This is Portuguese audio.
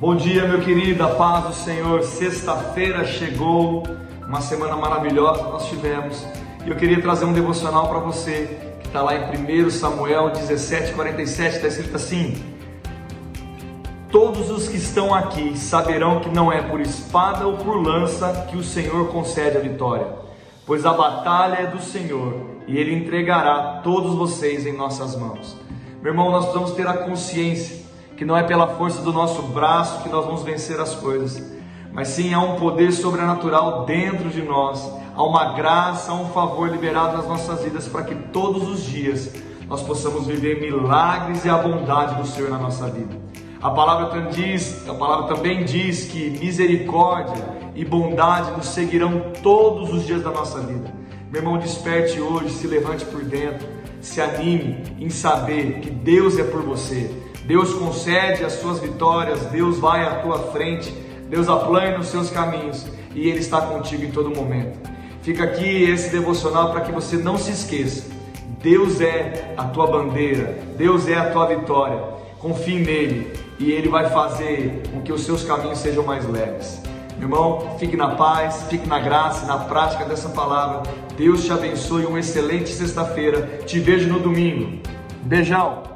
Bom dia, meu querido, a paz do Senhor. Sexta-feira chegou, uma semana maravilhosa nós tivemos. E eu queria trazer um devocional para você, que está lá em 1 Samuel 17:47, está escrito assim: Todos os que estão aqui saberão que não é por espada ou por lança que o Senhor concede a vitória, pois a batalha é do Senhor e Ele entregará todos vocês em nossas mãos. Meu irmão, nós precisamos ter a consciência que não é pela força do nosso braço que nós vamos vencer as coisas, mas sim há um poder sobrenatural dentro de nós, há uma graça, há um favor liberado nas nossas vidas para que todos os dias nós possamos viver milagres e a bondade do Senhor na nossa vida. A palavra, diz, a palavra também diz que misericórdia e bondade nos seguirão todos os dias da nossa vida. Meu irmão, desperte hoje, se levante por dentro, se anime em saber que Deus é por você Deus concede as suas vitórias, Deus vai à tua frente, Deus aplana os seus caminhos e Ele está contigo em todo momento. Fica aqui esse devocional para que você não se esqueça. Deus é a tua bandeira, Deus é a tua vitória. Confie nele e Ele vai fazer com que os seus caminhos sejam mais leves. Meu irmão, fique na paz, fique na graça, na prática dessa palavra. Deus te abençoe. Uma excelente sexta-feira. Te vejo no domingo. Beijão!